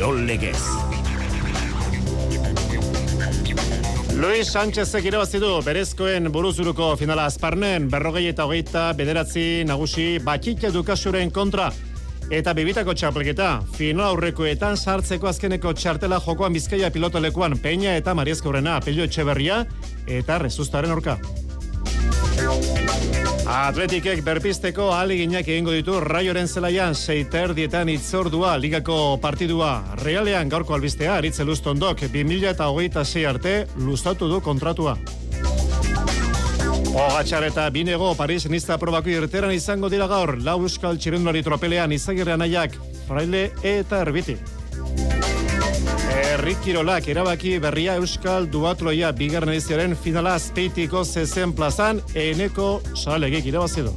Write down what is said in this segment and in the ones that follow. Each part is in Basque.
Kirol Legez. Luis Sánchez irabazi du berezkoen buruzuruko finala azparnen berrogei eta hogeita bederatzi nagusi batxite dukasuren kontra eta bibitako txapelketa final aurrekoetan sartzeko azkeneko txartela jokoan bizkaia pilotolekuan Peña eta Mariezko Urena Pello Etxeberria eta Rezustaren orka. Atletikek berpisteko aliginak egingo ditu raioren zelaian seiter dietan itzordua ligako partidua. Realean gaurko albistea, aritze lustondok, 2000 eta hogeita zei arte, luztatu du kontratua. Ogatxar eta binego Paris nizta probako irteran izango dira gaur, lau euskal txirendulari tropelean izagirrean aiak, fraile eta erbiti. Herrikirolak erabaki berria Euskal Duatloia bigarren ediziaren finala azpeitiko zezen plazan eneko salegik irabazi du.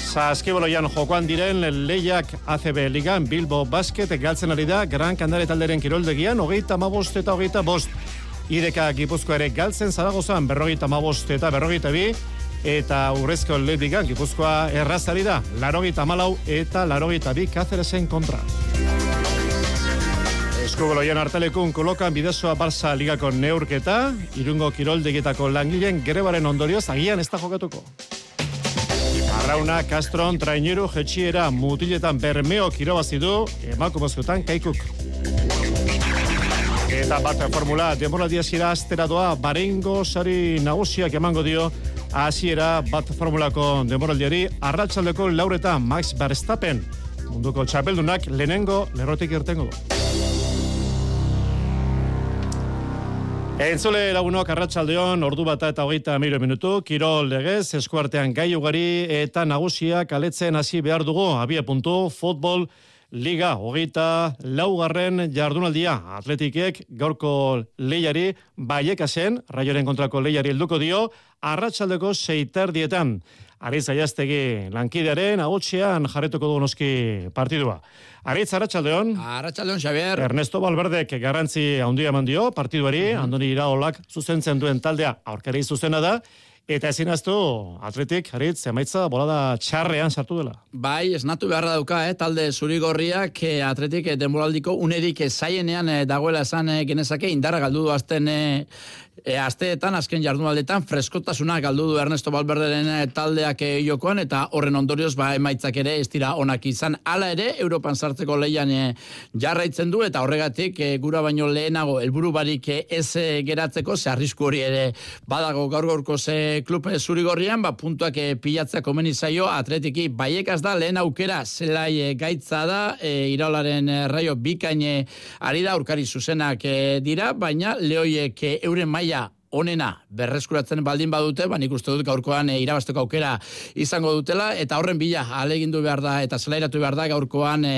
Saskiboloian jokoan diren lehiak ACB Ligan Bilbo Basket galtzen ari da Gran Kandare talderen kiroldegian hogeita mabost eta hogeita bost. Ireka Gipuzko ere galtzen zaragozan berrogeita mabost eta berrogeita bi eta urrezko lehibigan gipuzkoa errazari da, larogita malau eta larogita bi kazeresen kontra. Eskuboloian hartalekun kolokan bidezoa Barça ligako neurketa, irungo kiroldegietako langileen grebaren ondorioz agian ez da jokatuko. Arrauna, Castron, Traineru, Jetxiera, Mutiletan, Bermeo, Kirobazi du, emakumozkotan, Kaikuk. Eta bat formula, demoraldia zira astera doa, barengo sari nagusiak emango dio, hasiera bat formulako demoraldiari arratsaldeko laureta Max Verstappen munduko txapeldunak lehenengo lerrotik irtengo du. Entzule lagunok arratsaldeon ordu bata eta hogeita miro minutu, Kirol legez, eskuartean gai ugari eta nagusiak aletzen hasi behar dugu, abia puntu, futbol, Liga, hogeita laugarren jardunaldia. Atletikek gaurko lehiari baiekasen, raioren kontrako lehiari helduko dio, arratsaldeko seiter dietan. Aritz aiaztegi lankidearen agotxean jarretuko du noski partidua. Aritz, arratsaldeon. Arratsaldeon, Xavier. Ernesto Balberdek garrantzi handia eman dio partiduari, mm -hmm. andoni iraolak zuzentzen duen taldea aurkari zuzena da, Eta ezin aztu, atletik, harit, zemaitza, bolada txarrean sartu dela. Bai, esnatu beharra dauka, eh, talde zurigorriak, eh, atletik, eh, denboraldiko unerik eh, zaienean eh, dagoela esan eh, genezake, indarra galdu du azten eh, e, asteetan, azken jardunaldetan, freskotasuna galdu du Ernesto Balberderen e, taldeak e, jokoan, eta horren ondorioz, ba, emaitzak ere, ez dira onak izan. Hala ere, Europan sartzeko leian e, jarraitzen du, eta horregatik, e, gura baino lehenago, helburu barik ez geratzeko, ze arrisku hori ere, badago gaur gaurko ze klub zurigorrian, ba, puntuak e, pilatzea komeni zaio, atletiki, baiekaz da, lehen aukera, zelai gaitza da, e, iraularen raio bikaine ari da, urkari zuzenak e, dira, baina lehoiek euren maila onena berreskuratzen baldin badute, ba nik uste dut gaurkoan e, irabasteko aukera izango dutela eta horren bila alegindu behar da eta zelairatu behar da gaurkoan e,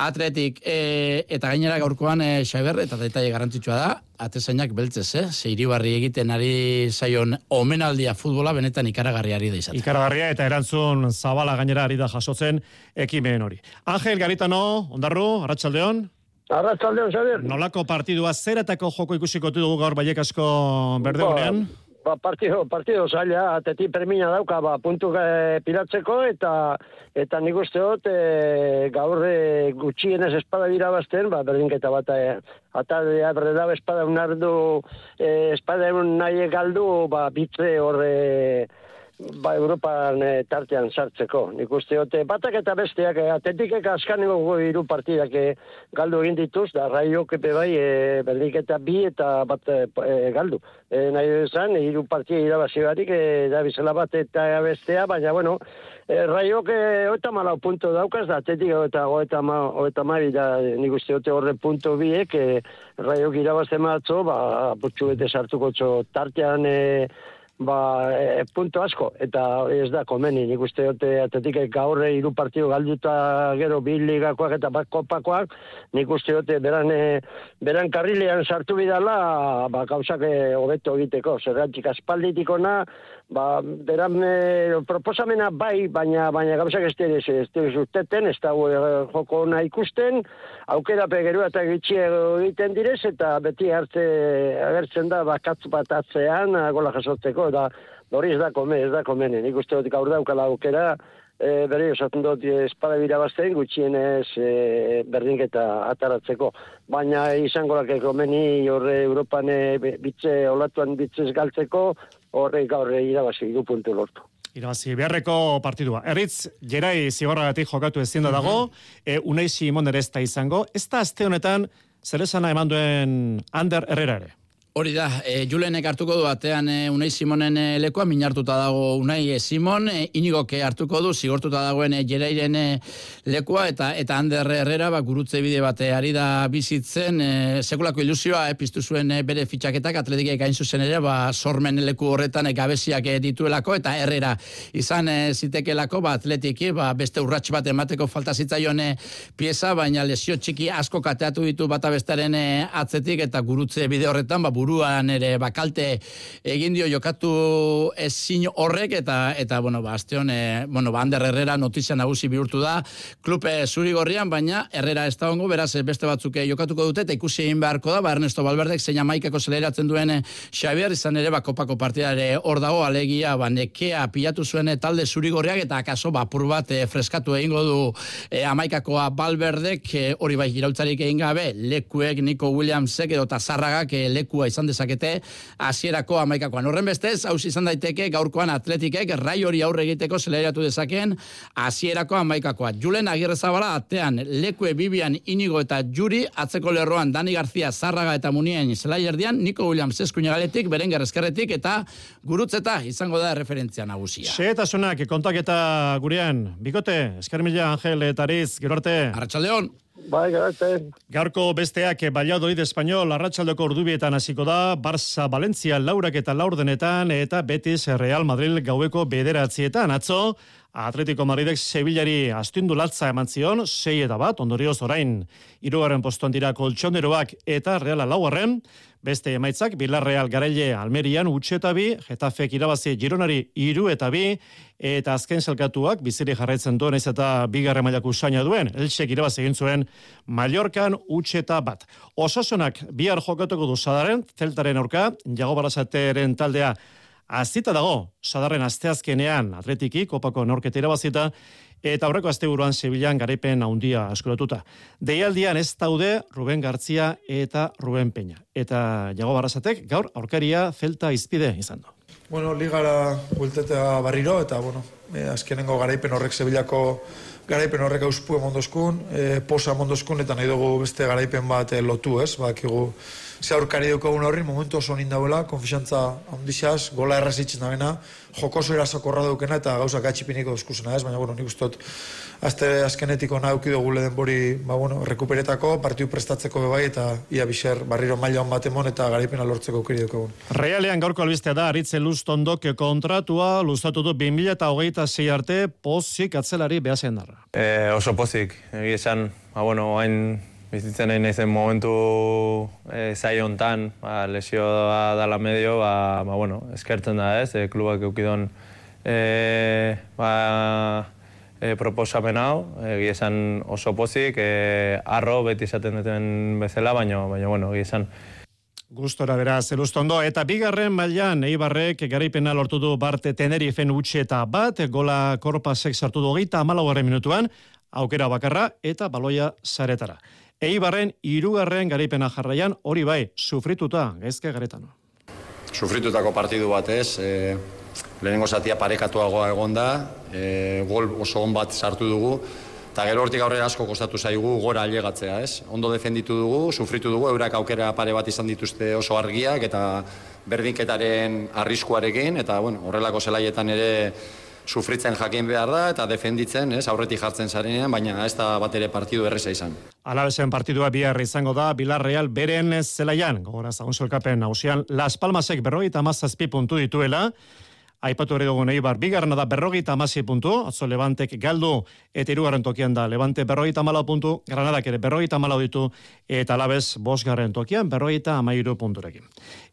atletik e, eta gainera gaurkoan e, xaber eta detaile garrantzitsua da atezainak beltzez, eh? Ze iribarri egiten ari zaion omenaldia futbola benetan ikaragarria ari da izaten. Ikaragarria eta erantzun zabala gainera ari da jasotzen ekimen hori. Angel Garitano, ondarru, arratsaldeon. Arratzaldeon, Xavier. Nolako partidua zeratako joko ikusiko dugu gaur baiek asko berdegunean? Ba, ba, partido, partido zaila, ateti permina dauka, ba, puntu e, piratzeko, eta eta nik uste dut, e, gaur e, gutxienez espada dira bazten, ba, berdinketa bat, e, eta berre da, espada unardu, e, espada un nahi galdu, ba, bitze horre, ba, Europan e, tartean sartzeko. Nik uste hote, batak eta besteak, e, atletikek askaneko iru partidak e, galdu egin dituz, da raiok epe bai, e, berdik eta bi eta bat e, galdu. E, nahi esan, iru partia irabazi barik, e, da bizela bat eta bestea, baina, bueno, e, raiok e, oeta malau punto daukaz, da atletik oeta, oeta, ma, oeta mari, da nik uste hote horre punto biek, e, raiok irabazte matzo, ba, putxu bete sartuko txo tartean, e, ba, e, punto asko, eta ez da komeni, nik uste dute atetik gaurre hiru partidu galduta gero bi ligakoak eta bat kopakoak, nik uste dute beran, e, beran karrilean sartu bidala, ba, gauzak e, hobeto egiteko, zerratik aspalditik ona, ba, beran e, proposamena bai, baina baina gauzak ez dira ez dira zuteten, ez da e, joko ona ikusten, aukera pegerua eta gitxi egiten direz, eta beti hartze agertzen da bakatz bat atzean, gola jasotzeko, da hori ez da kome, ez da komen, nik uste dut gaur daukala aukera, e, berri osatzen dut espada birabazten, gutxienez e, berdinketa ataratzeko. Baina izango lake komeni horre Europan e, bitze, olatuan bitzez galtzeko, horre gaur irabazi du puntu lortu. Irabazi beharreko partidua. Erritz, jerai zigorragatik jokatu ezin da dago, e, unai Simon ere ez da izango. Ez da azte honetan, zer esana eman duen Ander Herrera ere? Hori da, e, Julenek hartuko du batean e, Unai Simonen e, lekoa, minartuta dago Unai e, Simon, e, inigoke hartuko du, zigortuta dagoen e, Jerairen e, lekoa, eta eta Ander Herrera, ba, gurutze bide bate ari da bizitzen, e, sekulako ilusioa, e, piztu zuen e, bere fitxaketak, atletik gain zuzen ere, ba, sormen leku horretan e, gabeziak e, dituelako, eta Herrera izan e, zitekelako, ba, atletiki, ba, beste urrats bat emateko falta zitzaion pieza, baina lesio txiki asko kateatu ditu bata bestaren e, atzetik, eta gurutze bide horretan, ba, buruan ere bakalte egin dio jokatu ezin horrek eta eta bueno ba asteon e, bueno ba Ander Herrera notizia nagusi bihurtu da klupe zuri gorrian baina Herrera ez da ongo beraz beste batzuk eh, jokatuko dute eta ikusi egin beharko da ba Ernesto Valverdek zein amaikako zeleratzen duen eh, Xavier izan ere ba kopako partida ere hor dago alegia ba nekea pilatu zuen talde zuri gorriak eta akaso ba pur bat freskatu egingo du e, amaikakoa Valverdek hori bai iraultzarik egin gabe lekuek Nico Williamsek edo Tazarragak e, lekua izan dezakete hasierako amaikakoan. Horren bestez, haus izan daiteke gaurkoan atletikek rai hori aurre egiteko zeleratu dezakeen hasierako amaikakoa. Julen Agirrezabala atean lekue Bibian Inigo eta Juri atzeko lerroan Dani García Zarraga eta Munien zelai erdian Nico Williams eskuinagaletik, Berengar eskerretik eta gurutzeta izango da referentzia nagusia. Xeetasunak kontaketa gurean, bikote, eskarmila Angel eta Ariz, gero arte. Arratxaldeon. Bai, gara, Garko besteak Valladolid Español arratsaldeko ordubietan hasiko da, Barça Valencia laurak eta laurdenetan eta Betis Real Madrid gaueko bederatzietan. Atzo, Atletico Madridek Sevillari astindu latza eman zion, sei eta bat, ondorioz orain, irugarren postuan dira koltsoneroak eta Reala laugarren, beste emaitzak, Villarreal garaile Almerian utxe eta bi, Getafek irabazi Gironari iru eta bi, eta azken zelkatuak biziri jarraitzen duen ez eta bigarre mailako usaina duen, Elxek irabazi egin zuen Mallorcan utxe eta bat. Osasunak bihar jokatuko du zadaren, zeltaren aurka, jago barazateren taldea azita dago, sadarren asteazkenean atletiki, kopako norketa irabazita, eta aurreko asteburuan Sevillan garaipen handia askuratuta. Deialdian ez daude Ruben Gartzia eta Ruben Peña. Eta jago barrazatek gaur aurkaria zelta izpide izan du. Bueno, ligara bultetea barriro, eta bueno, eh, azkenengo garaipen horrek Sevillako garaipen horrek auspu emondozkun, eh, posa emondozkun, eta nahi dugu beste garaipen bat eh, lotu, ez? Bakigu, ze aurkari dukogun horri, momentu oso nindauela, konfisantza ondixaz, gola errazitzen da bena, jokoso erasokorra dukena eta gauza gatxipiniko eskusena, ez? Baina, bueno, nik ustot, azte azkenetiko nauki dugu lehen bori, ba, bueno, rekuperetako, partiu prestatzeko bebai, eta ia biser barriro maila hon bat emon eta garaipena lortzeko aukeri dukogun. Realean gaurko albistea da, aritze luztondok kontratua, luztatu du 2000 eta hogeita zei arte, pozik atzelari behazen darra. E, oso pozik, egia esan, ba, bueno, hain bizitzen nahi naizen momentu e, zai hontan, ba, lesioa dala medio, ba, ba, bueno, eskertzen da ez, e, klubak eukidon e, ba, e, proposamen hau, egia esan oso pozik, e, arro beti esaten duten bezala, baina, baina, bueno, egia esan, Gustora beraz, elustondo, eta bigarren mailan Eibarrek garaipena lortu du Barte Tenerifen utxeta bat, gola korpasek sartu du hogeita amalaugarren minutuan, aukera bakarra eta baloia zaretara. Eibarren irugarren garaipena jarraian, hori bai, sufrituta, gaizke garetan. Sufritutako partidu batez, e, lehenengo zatia parekatuagoa egon e, gol oso on bat sartu dugu, eta gero hortik aurrera asko kostatu zaigu gora ailegatzea, ez? Ondo defenditu dugu, sufritu dugu, eurak aukera pare bat izan dituzte oso argiak, eta berdinketaren arriskuarekin, eta bueno, horrelako zelaietan ere sufritzen jakin behar da eta defenditzen, ez, aurretik jartzen zarenean, baina ez da bat ere partidu erreza izan. Alabesen partidua bihar izango da, Bilarreal beren zelaian, gogora zagun zolkapen hausian, Las Palmasek berrogeita mazazpi puntu dituela, Aipatu ere dugu Eibar, bigarrena da berrogeita amasi puntu, atzo Levantek galdu eta irugarren tokian da, Levante berrogeita malau puntu, Granadak ere berrogeita malau ditu, eta alabez bosgarren tokian berrogeita amairu punturekin.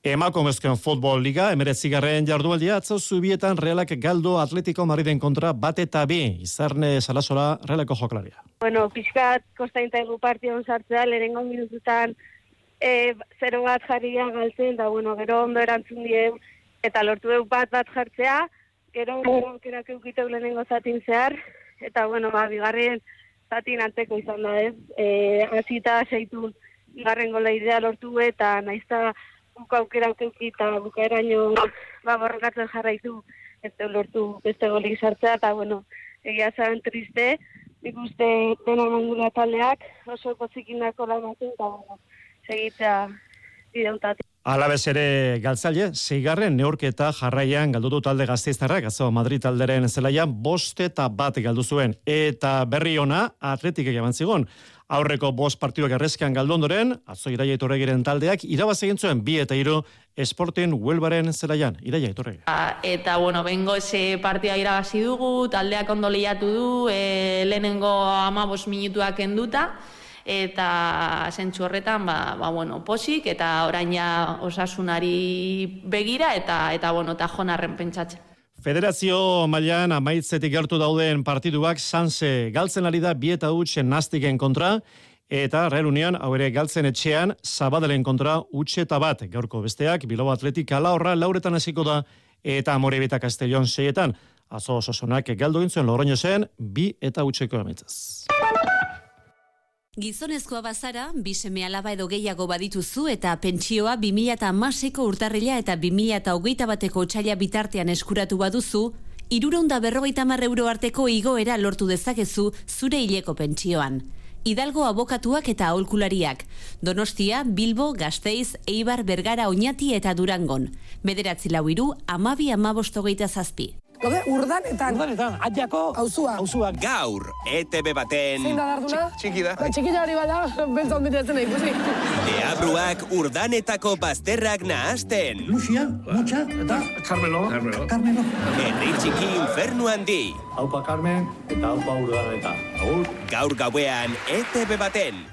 Emako mezken futbol liga, emeretzigarren jardualdia, atzo zubietan realak galdu Atletico Mariden kontra bat eta bi, izarne salasola realako joklaria. Bueno, pixkat kostainta egu partion sartzea, lehenengo minututan e, zero bat jarria galtzen, da bueno, gero ondo erantzun die, eta lortu dut bat bat jartzea, gero aukerak eukiteu lehenengo zatin zehar, eta bueno, ba, bigarren zatin anteko izan da, ez? E, azita seitun bigarren gola idea lortu eta naizta buka aukera aukeuki eta bukaeraino ba, borrokatzen jarraitu ez lortu beste golik sartzea, eta bueno, egia zaren triste, nik uste dena mangula taldeak, oso pozikin dako lan batzen, eta bueno, segitzea bideutatik. Alabez ere galtzaile, zeigarren neurketa jarraian galdutu talde gazteiztarrak, azo Madrid talderen zelaian, bost eta bat galdu zuen. Eta berri ona, atletik egaban zigon. Aurreko bost partiduak errezkean galdondoren, atzo iraia itorregiren taldeak, irabaz egin zuen bi eta iru esporten huelbaren zelaian. Iraia itorregi. Eta, bueno, bengo ese partia irabazi dugu, taldeak ondo lehiatu du, e, lehenengo ama bost minutuak enduta, eta zentsu horretan ba, ba, bueno, posik eta orain ja osasunari begira eta eta bueno, ta jonarren pentsatzen. Federazio mailan amaitzetik gertu dauden partiduak sanse galtzen ari da bieta utxen nastiken kontra eta Real Union hau ere galtzen etxean Zabadelen kontra utxe eta bat gaurko besteak Bilbao Atletik ala lauretan hasiko da eta Amorebeta Castellón seietan azo ososonak galdu gintzuen Loroño zen bi eta utxeko amaitzaz. Gizonezkoa bazara, bi seme alaba edo gehiago badituzu eta pentsioa 2006ko urtarrila eta 2008 bateko txaila bitartean eskuratu baduzu, iruronda berrogeita euro arteko igoera lortu dezakezu zure hileko pentsioan. Hidalgo abokatuak eta aholkulariak. Donostia, Bilbo, Gasteiz, Eibar, Bergara, Oñati eta Durangon. Bederatzi lau iru, amabi amabostogeita zazpi. Gaude, urdanetan. Urdanetan, atiako. Hauzua. Hauzua. Gaur, ETB baten... Zein da darduna? Txiki da. Ba, txiki da hori bada, beltzan bitetzen nahi, ikusi. Deabruak urdanetako bazterrak nahazten. Lucia, Mutxa, eta... Carmelo. Carmelo. Carmelo. Herri txiki infernu handi. Haupa Carmen eta haupa urdaneta. Agur. Gaur gauean, ETB baten.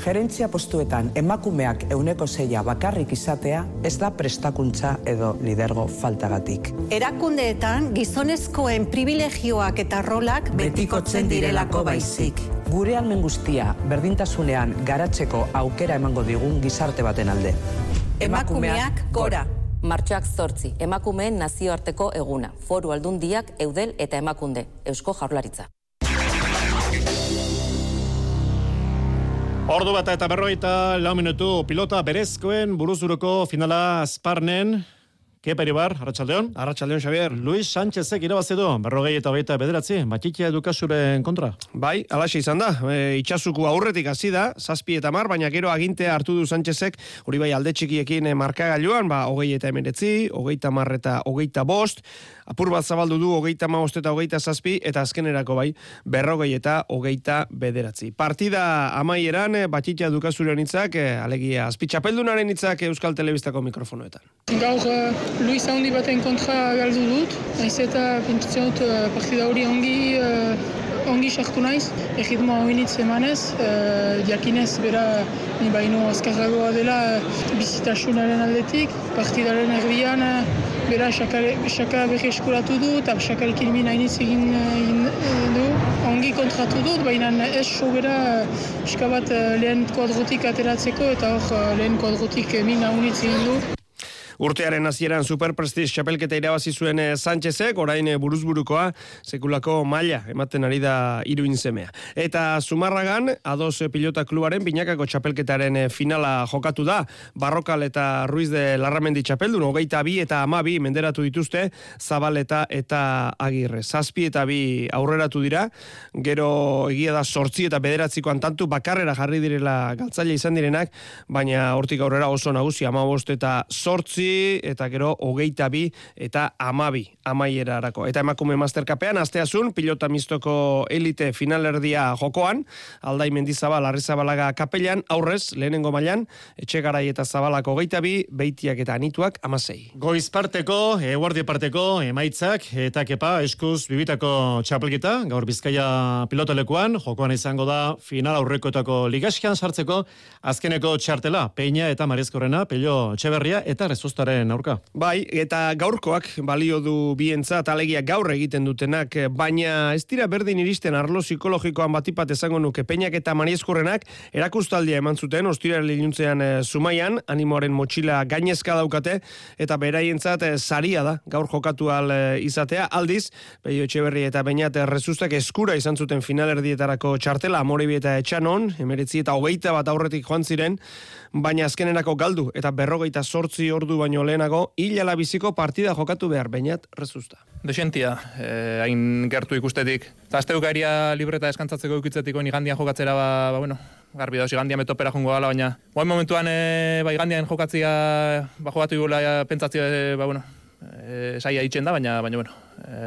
Gerentzia postuetan emakumeak euneko zeia bakarrik izatea ez da prestakuntza edo lidergo faltagatik. Erakundeetan gizonezkoen privilegioak eta rolak betikotzen direlako baizik. Gure almen guztia berdintasunean garatzeko aukera emango digun gizarte baten alde. Emakumeak gora. Martxoak zortzi, emakumeen nazioarteko eguna, foru aldundiak, eudel eta emakunde, eusko jaurlaritza. Ordu bat eta berroita lau minutu pilota berezkoen buruzuruko finala azparnen. Kepa Iribar, Arratxaldeon. Arratxaldeon, Xavier. Luis Sánchezek irabazi du, berrogei eta hogeita bederatzi, batxitia edukasuren kontra. Bai, alaxe izan da, e, itxasuku aurretik hasi da, zazpi eta mar, baina gero agintea hartu du Sánchezek, hori bai alde txikiekin e, markagailuan, ba, hogei eta emeretzi, hogeita mar eta hogeita bost, apur bat zabaldu du hogeita maost eta hogeita zazpi, eta azkenerako bai, berrogei eta hogeita bederatzi. Partida amaieran, e, batxitia edukasuren itzak, e, alegia, azpitxapeldunaren itzak Euskal Telebistako mikrofonoetan. Gaur, Luis handi baten kontra galdu dut, naiz eta pentsatzen dut partida hori ongi uh, ongi sartu naiz, egitmoa hoinitz emanez, uh, jakinez bera ni baino azkarragoa dela bizitasunaren aldetik, partidaren erdian bera xaka berri eskuratu du eta xakarekin min hainitz egin, egin du. Ongi kontratu dut, baina ez sobera eskabat lehen kuadrotik ateratzeko eta hor lehen kuadrotik min haunitz egin du. Urtearen hasieran Super Prestige txapelketa irabazi zuen eh, Sánchezek, orain eh, buruzburukoa sekulako maila ematen ari da iruin semea. Eta Zumarragan, ados eh, pilota klubaren binakako txapelketaren finala jokatu da, Barrokal eta Ruiz de Larramendi txapeldun, hogeita bi eta ama bi menderatu dituzte, Zabaleta eta Agirre. Zazpi eta bi aurreratu dira, gero egia da sortzi eta bederatziko antantu bakarrera jarri direla galtzaile izan direnak, baina hortik aurrera oso nagusi, ama bost eta sortzi, eta gero hogeita bi eta amabi amaierarako. Eta emakume masterkapean, asteazun, pilota mistoko elite finalerdia jokoan, aldai mendizabal, arrizabalaga kapellan, aurrez, lehenengo mailan, etxe garai eta zabalako hogeita bi, beitiak eta anituak amasei. Goiz parteko, eguardi parteko, emaitzak, eta kepa, eskuz bibitako txapelketa, gaur bizkaia pilotalekuan, jokoan izango da final aurrekoetako ligaskian sartzeko, azkeneko txartela, peina eta marezkorrena, pello txeberria, eta rezosta kostaren aurka. Bai, eta gaurkoak balio du bientzat alegia gaur egiten dutenak, baina ez dira berdin iristen arlo psikologikoan batipat esango nuke peinak eta manieskurrenak erakustaldia eman zuten ostira liluntzean e, zumaian, animoaren motxila gainezka daukate, eta beraientzat e, saria da gaur jokatu al e, izatea, aldiz, behio etxeberri eta bainat rezustak eskura izan zuten finalerdietarako txartela, amorebi eta etxanon, emeretzi eta hogeita bat aurretik joan ziren, baina azkenerako galdu eta berrogeita sortzi ordu baino lehenago hilala biziko partida jokatu behar, bainat rezusta. Desentia, eh, hain gertu ikustetik. Eta azte ukaria libreta eskantzatzeko ikutzetik oin igandian jokatzera, ba, ba bueno, garbi dauz, igandian metopera jongo gala, baina guain momentuan, e, ba, igandian jokatzia, ba, jokatu igula, pentsatzia, e, ba, bueno, e, saia itxen da, baina, baina, bueno,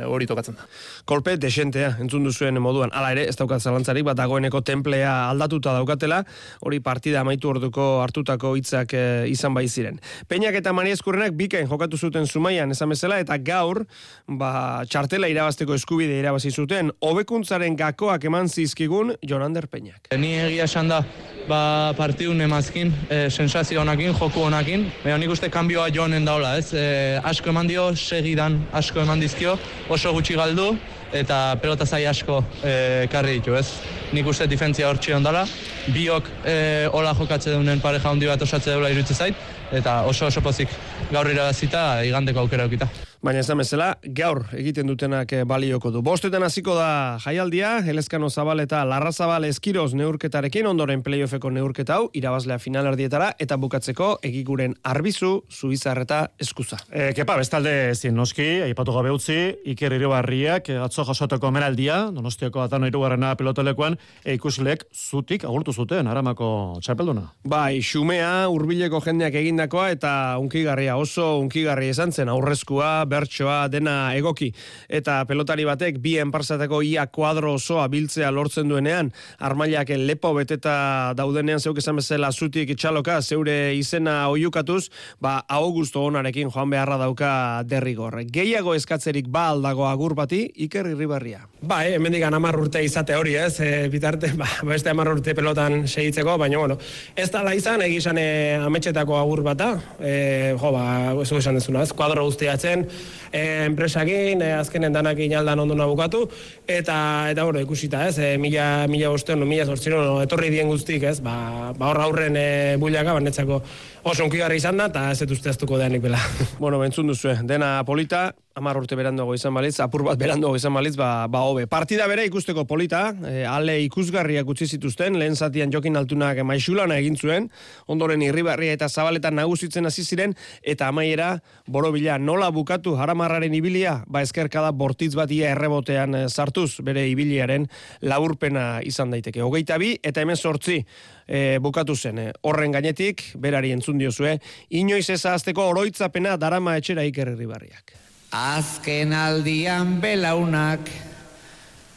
hori tokatzen da. Kolpe desentea, entzun duzuen moduan. Hala ere, ez daukat zalantzarik, bat dagoeneko templea aldatuta daukatela, hori partida amaitu orduko hartutako hitzak e, izan bai ziren. Peñak eta Mari Eskurrenak bikain jokatu zuten Zumaian esan bezala eta gaur ba, txartela irabazteko eskubide irabazi zuten hobekuntzaren gakoak eman zizkigun Jonander Peñak. Ni egia esan da ba, partidun emazkin, e, sensazio honakin, joku honakin. Baina nik uste kanbioa joanen daula, ez? E, asko eman dio, segidan asko eman dizkio, oso gutxi galdu, eta pelota zai asko e, karri ditu, ez? Nik uste difentzia hor txion dela, biok e, hola jokatze dunen pareja handi bat osatze dela irutze zait, eta oso oso pozik gaur irabazita igandeko aukera aukita. Baina ez da mesela, gaur egiten dutenak eh, balioko du. Bostetan hasiko da jaialdia, Elezkano Zabal eta Larra Zabal Eskiroz neurketarekin, ondoren playoffeko neurketa hau, irabazlea finalardietara, eta bukatzeko egiguren arbizu, zuizarreta eskuza. E, kepa, bestalde zin noski, aipatu gabe utzi, Iker Iribarriak, atzo jasoteko menaldia, donostiako atano irugarrena pelotelekoan, e, ikusilek zutik agurtu zuten, aramako txapelduna. Bai, xumea, hurbileko jendeak egindakoa, eta unkigarria oso unkigarria esan zen, aurrezkua, bertsoa dena egoki. Eta pelotari batek bi enparsateko ia kuadro osoa biltzea lortzen duenean armailak lepo beteta daudenean zeuk esan bezala zutik itxaloka zeure izena oiukatuz ba augusto onarekin joan beharra dauka derrigor. Gehiago eskatzerik ba aldago agur bati iker irribarria? Ba eh, hemendik 10 urte izate hori ez? E, bitarte ba beste 10 urte pelotan segitzeko baina bueno ez da la izan egizan e, ametxetako agur bata e, jo ba esan dezuna ez? Kuadro guztiatzen e, enpresakin, e, azkenen danak inaldan ondo bukatu, eta, eta bueno, ikusita, ez, e, mila, mila bostean, mila zortziron, etorri dien guztik, ez, ba, ba horra aurren e, buliaka, banetzako oso unkigarri izan da, eta ez dut aztuko deanik bela. bueno, bentzun duzu, dena polita, amar urte beranduago izan balitz, apur bat beranduago izan balitz, ba, ba hobe. Partida bere ikusteko polita, e, ale ikusgarriak utzi zituzten, lehen zatian jokin altunak maixulana egin zuen, ondoren irribarria eta zabaletan nagusitzen hasi ziren, eta amaiera, borobila, nola bukatu haramarraren ibilia, ba eskerkada bortitz bat ia errebotean e, sartuz, bere ibiliaren laburpena izan daiteke. Hogeita bi, eta hemen sortzi, e, bukatu zen. E, horren gainetik, berari entzun diozue, inoiz ez oroitzapena darama etxera iker irribarriak. Azken aldian belaunak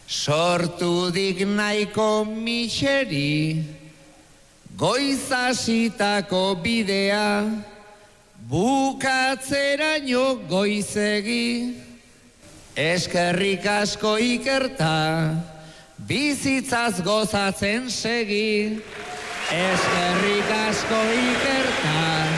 sortu dik nahiko miseri goizasitako bidea bukatzeraino goizegi. Eskerrik asko ikerta bizitzaz gozatzen segi. Eskerrik asko ikerta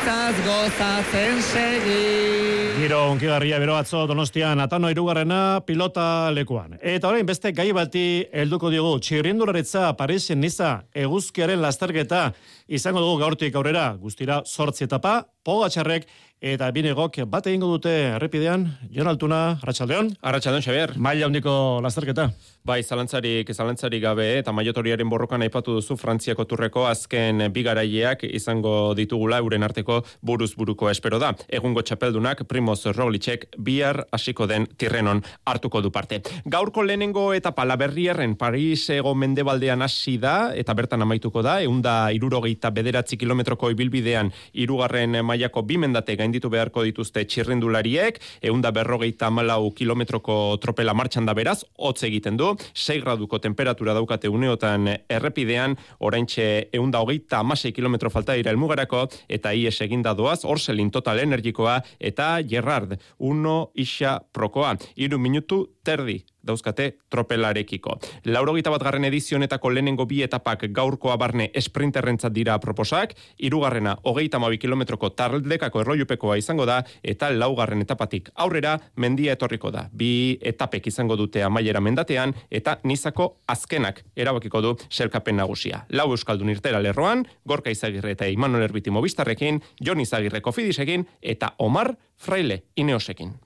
bizitzaz gozatzen segi. Giro unkigarria bero atzo donostian atano irugarrena pilota lekuan. Eta orain beste gai bati helduko diogu txirrindularitza Parisen niza eguzkiaren lasterketa izango dugu gaurtik aurrera guztira sortzi etapa, pogatxarrek eta binegok bat egingo dute errepidean, Jon Altuna, Arratxaldeon. Arratxaldeon, Xavier. Maila handiko lasterketa. Bai, zalantzarik, zalantzarik gabe, eta maiotoriaren borrokan aipatu duzu Frantziako turreko azken bigaraileak izango ditugula euren arteko buruz buruko espero da. Egungo txapeldunak Primoz Roglicek bihar hasiko den tirrenon hartuko du parte. Gaurko lehenengo eta palaberrierren Paris ego mendebaldean hasi da, eta bertan amaituko da, eunda irurogeita bederatzi kilometroko ibilbidean irugarren mailako bimendate gainditu beharko dituzte txirrindulariek, eunda berrogeita malau kilometroko tropela martxan da beraz, hotz egiten du, 6 graduko temperatura daukate uneotan errepidean, oraintxe eunda hogeita amasei kilometro falta dira elmugarako, eta ies eginda doaz, orselin total energikoa, eta Gerard, uno isa prokoa. Iru minutu terdi dauzkate tropelarekiko. Laurogeita bat garren edizionetako lehenengo bi etapak gaurkoa barne esprinterrentzat dira proposak, irugarrena hogeita mabi kilometroko tardekako erroiupekoa izango da, eta laugarren etapatik aurrera mendia etorriko da. Bi etapek izango dute amaiera mendatean, eta nizako azkenak erabakiko du selkapen nagusia. Lau euskaldun irtera lerroan, Gorka Izagirre eta Imanol Erbiti Mobistarrekin, Jon Izagirre Kofidisekin, eta Omar Fraile Ineosekin.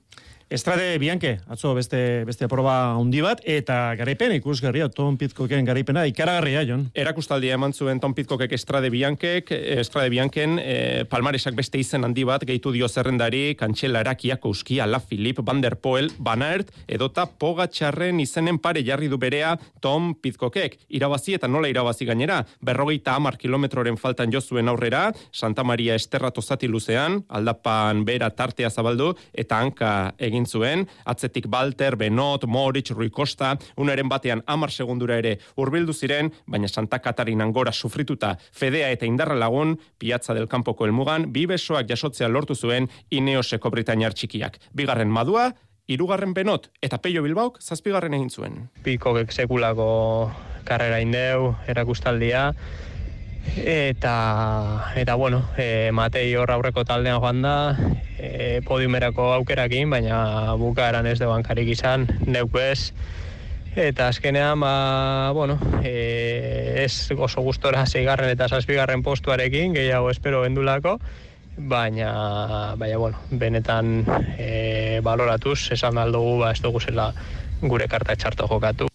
Estrade Bianke, atzo beste beste proba handi bat eta garaipen ikusgarria Tom Pitcocken garaipena ikaragarria Jon. Erakustaldia eman zuen Tom Pitcockek Estrade Biankek, Estrade Bianken e, palmaresak beste izen handi bat gehitu dio zerrendari Kantxela Erakiak Euskia La Philip Van der Poel Van Aert edota Pogatxarren izenen pare jarri du berea Tom Pitcockek. Irabazi eta nola irabazi gainera, berrogeita hamar kilometroren faltan jo zuen aurrera, Santa Maria Esterrato zati luzean, aldapan bera tartea zabaldu eta hanka egin zuen, atzetik Balter, Benot, Moritz, Rui Costa, unaren batean amar segundura ere urbildu ziren, baina Santa Katarina gora sufrituta fedea eta indarra lagun, piazza del Campoko elmugan, bi besoak jasotzea lortu zuen Ineoseko Britainiar txikiak. Bigarren madua, hirugarren Benot eta Peio Bilbaok zazpigarren egin zuen. Pikokek sekulako karrera indeu, erakustaldia, eta eta bueno, e, Matei hor aurreko taldean joan da, e, podiumerako aukerakin, baina bukaeran ez de bankarik izan, neuk ez, eta azkenean, ba, bueno, e, ez oso gustora zeigarren eta zazpigarren postuarekin, gehiago espero bendulako, baina, baina, bueno, benetan e, baloratuz, esan aldugu, ba, ez dugu zela gure karta txarto jokatu.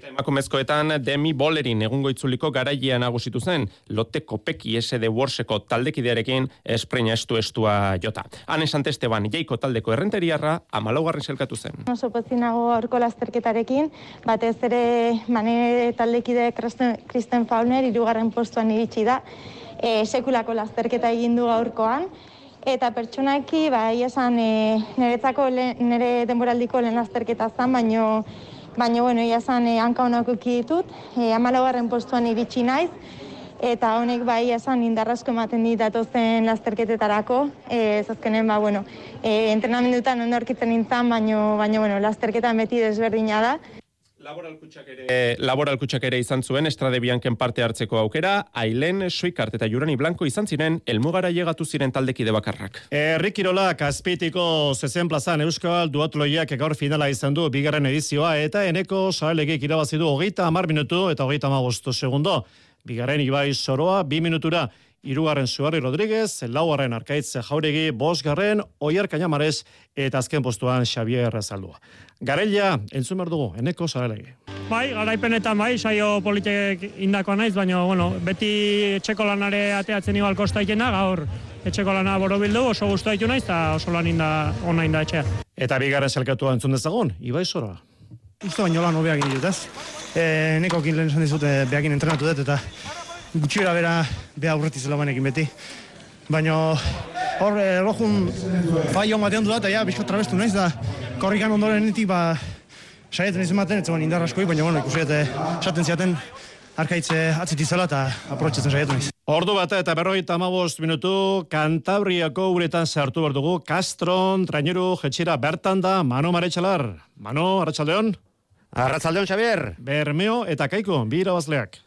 Eta emakumezkoetan Demi Bolerin egungo itzuliko garaia nagusitu zen, lote kopeki SD Warseko taldekidearekin espreina estu estua jota. Han esan Esteban, jaiko taldeko errenteriarra, amalaugarren selkatu zen. Oso pozinago orko lasterketarekin, batez ere mane taldekide Kristen Fauner irugarren postuan iritsi da, e, sekulako lasterketa egin du gaurkoan, Eta pertsonaki, ba, esan, e, niretzako nire denboraldiko lehen lasterketa zan, baino baina bueno, ia zan e, hanka honak ditut, e, amalaugarren postuan iritsi naiz, eta honek bai esan indarrasko ematen dit datozen lasterketetarako, e, zazkenen, ba, bueno, e, entrenamendutan ondo orkitzen nintzen, baina, baina, bueno, lasterketan beti desberdina da, E, laboral kutsak ere izan zuen Estrade Bianken parte hartzeko aukera, Ailen, Suikart eta Jurani Blanco izan ziren elmugara llegatu ziren taldekide bakarrak. Errikirola Kaspitiko zezen plazan Euskal Duatloiak gaur finala izan du bigarren edizioa eta eneko saelegik irabazi du hogeita amar minutu eta hogeita amabostu segundo. Bigarren Ibai Soroa, bi minutura Irugarren Suarri Rodríguez, laugarren Arkaitz Jauregi, bosgarren Oier Kainamarez eta azken postuan Xavier Zaldua. Garelia, entzun behar dugu, eneko zarelegi. Bai, garaipenetan bai, saio politek indakoa naiz, baina bueno, beti etxeko lanare ateatzen igual kosta ikena, gaur etxeko lana borobildu, oso guztu ditu naiz, eta oso lan inda, ona inda etxea. Eta bigarren zelkatua entzun dezagun, Ibai Sora. Uste baino lan hobeak ditut, ez? E, nekokin lehen esan dizute behakin entrenatu dut, eta gutxira bera beha aurretiz banekin beti. Baina hor erlojun fai hon batean du da, eta ja, bizko trabestu naiz, da korrikan ondoren nitik, ba, saietan izan baten, etzeban indar askoi, baina bueno, ikusi eta esaten ziaten arkaitze atzitizela eta aprotxetzen saietu naiz. Ordu bata eta berrogeita amabost minutu, Kantabriako uretan sartu behar dugu, Castron, Traineru, Jetxira, bertan da, Mano Maretxalar. Mano, Arratxaldeon? Arratxaldeon, Xavier. Bermeo eta Kaiko, bi irabazleak.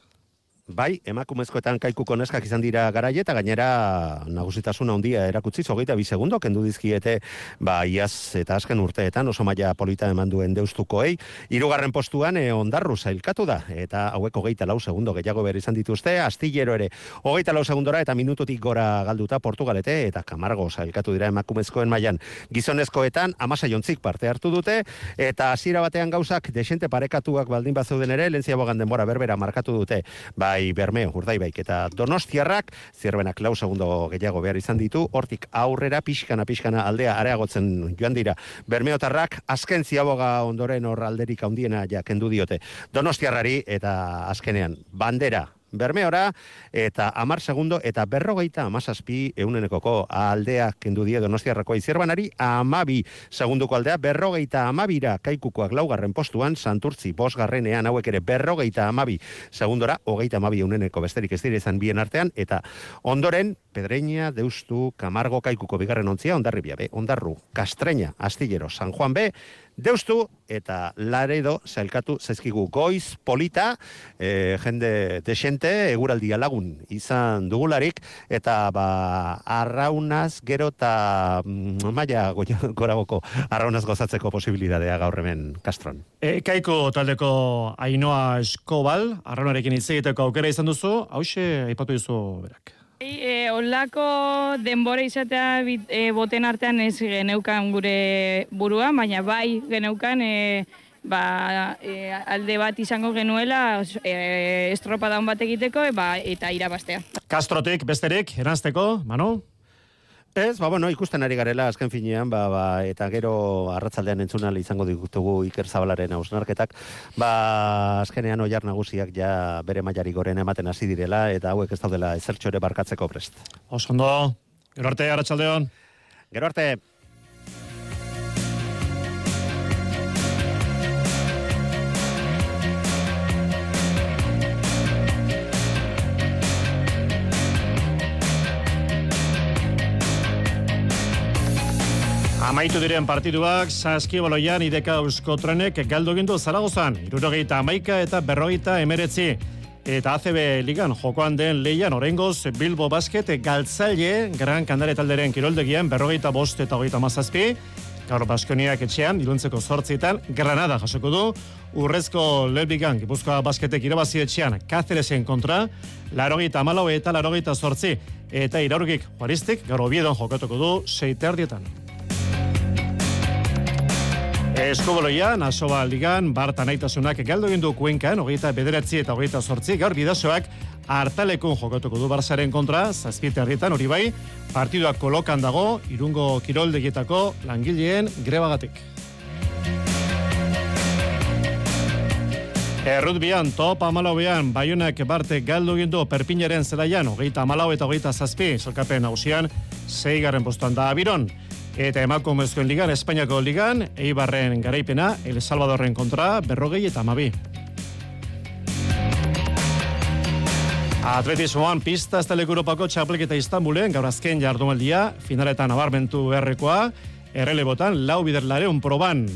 Bai, emakumezkoetan kaikuko neskak izan dira garaie eta gainera nagusitasuna handia erakutsi hogeita bi segundo kendu dizkiete ba iaz eta azken urteetan oso maila polita eman duen deustukoei. Hirugarren postuan e, ondarru zailkatu da eta hauek hogeita lau segundo gehiago behar izan dituzte astillero ere. Hogeita lau segundora eta minututik gora galduta Portugalete eta Kamargo zailkatu dira emakumezkoen mailan. Gizonezkoetan amasa jontzik parte hartu dute eta hasiera batean gauzak desente parekatuak baldin bazeuden ere lentziabogan denbora berbera markatu dute. Ba bai Bermeo Urdaibaik eta Donostiarrak zirbenak lau segundo gehiago behar izan ditu hortik aurrera pixkana pixkana aldea areagotzen joan dira. Bermeotarrak azken ziaboga ondoren hor alderik handiena ja kendu diote. Donostiarrari eta azkenean bandera Bermeora, eta amar segundo, eta berrogeita amazazpi eunenekoko aldea kendu die donostiarrako izierbanari, amabi segunduko aldea, berrogeita amabira kaikukoak laugarren postuan, santurtzi bosgarrenean hauek ere berrogeita amabi segundora, hogeita amabi euneneko besterik ez dire izan bien artean, eta ondoren, Pedreña, Deustu, Camargo, Kaikuko bigarren ontzia, ondarri be, ondarru, Kastreña, Astillero, San Juan B, Deustu eta Laredo zailkatu zaizkigu goiz polita, e, jende desente, eguraldia lagun izan dugularik, eta ba, arraunaz gero eta mm, maia go- goragoko arraunaz gozatzeko posibilidadea gaur hemen Kastron. E, kaiko taldeko Ainoa Eskobal, arraunarekin hitz egiteko aukera izan duzu, hause aipatu dizu berak. E, olako denbora izatea bit- e, boten artean ez geneukan gure burua, baina bai geneukan e, ba, e, alde bat izango genuela e, estropada on bat egiteko e, ba, eta irabastea. Kastrotik besterik, eranzteko, Manu? Ez, ba, bueno, ikusten ari garela azken finean, ba, ba, eta gero arratzaldean entzunal izango ditugu Iker Zabalaren hausnarketak, ba, azkenean oiar nagusiak ja bere mailari goren ematen hasi direla, eta hauek ez daudela ezertxore barkatzeko prest. Osondo, gero arte, Arratsaldeon. Gero arte. Amaitu diren partiduak, Saskibaloian ideka eusko trenek galdu gindu Zaragozan, irurogeita amaika eta berrogeita emeretzi. Eta ACB ligan jokoan den leian orengoz Bilbo Basket galtzaile Gran Kandare talderen kiroldegian berrogeita bost eta hogeita mazazpi. Gaur Baskoniak etxean, iluntzeko zortzietan, Granada jasoko du, urrezko Lebigan, Gipuzkoa basketek irabazi etxean, Cáceresen kontra, larogeita amalau eta larogeita zortzi. Eta iraurgik juaristik, gaur obiedon jokatuko du, seiterdietan. Eskubaloia, Nasoba Ligan, Barta Naitasunak galdu egin du Kuenkan, hogeita bederatzi eta hogeita sortzi, gaur bidazoak hartalekun jokatuko du Barzaren kontra, zazpiete harrietan hori bai, partiduak kolokan dago, irungo kiroldegietako langileen grebagatik. Errutbian, top amalauean, Baionak Barte galdu egin du Perpinaren zelaian, hogeita amalau eta hogeita zazpi, salkapen hausian, zeigarren postuan da abiron. Eta emakumezkoen ligan, Espainiako ligan, Eibarren garaipena, El Salvadorren kontra, berrogei eta amabi. Atletismoan pista ez Europako txapelketa Istanbulen, gaur azken jardumaldia, finaletan abarmentu beharrekoa, errelebotan, lau biderlareun proban.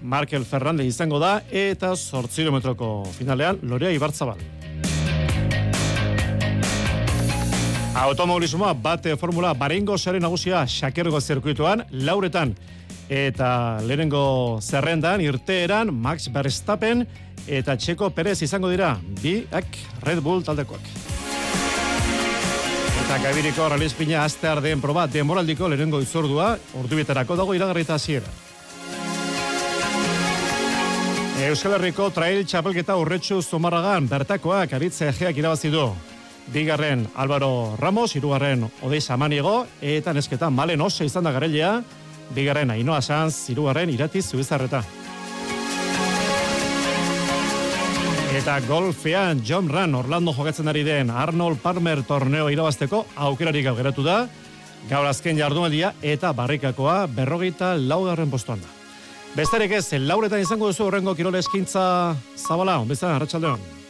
Markel Ferrandez izango da, eta sortzirometroko finalean, Lorea Ibarzabal. Automobilismoa bate formula barengo zaren nagusia xakergo zirkuituan lauretan eta lehenengo zerrendan irteeran Max Verstappen eta Txeko Perez izango dira biak Red Bull taldekoak. Eta Gabiriko Ralizpina astear den proba demoraldiko lehenengo izordua ordubietarako dago iragarrita hasiera. Euskal Herriko trail txapelketa urretxu zumarragan bertakoak aritze egeak irabazi du. Bigarren Álvaro Ramos, hirugarren Odei Samaniego, eta nesketa Malen Ose izan da garelea, bigarren Ainoa Sanz, hirugarren Irati Zubizarreta. Eta golfean John Ran Orlando jokatzen ari den Arnold Palmer torneo irabazteko aukerarik geratu da, gaur azken jardunaldia eta barrikakoa berrogeita laugarren postuan da. Besterik ez, lauretan izango duzu horrengo kirole eskintza zabala, onbizan, arratsaldeon.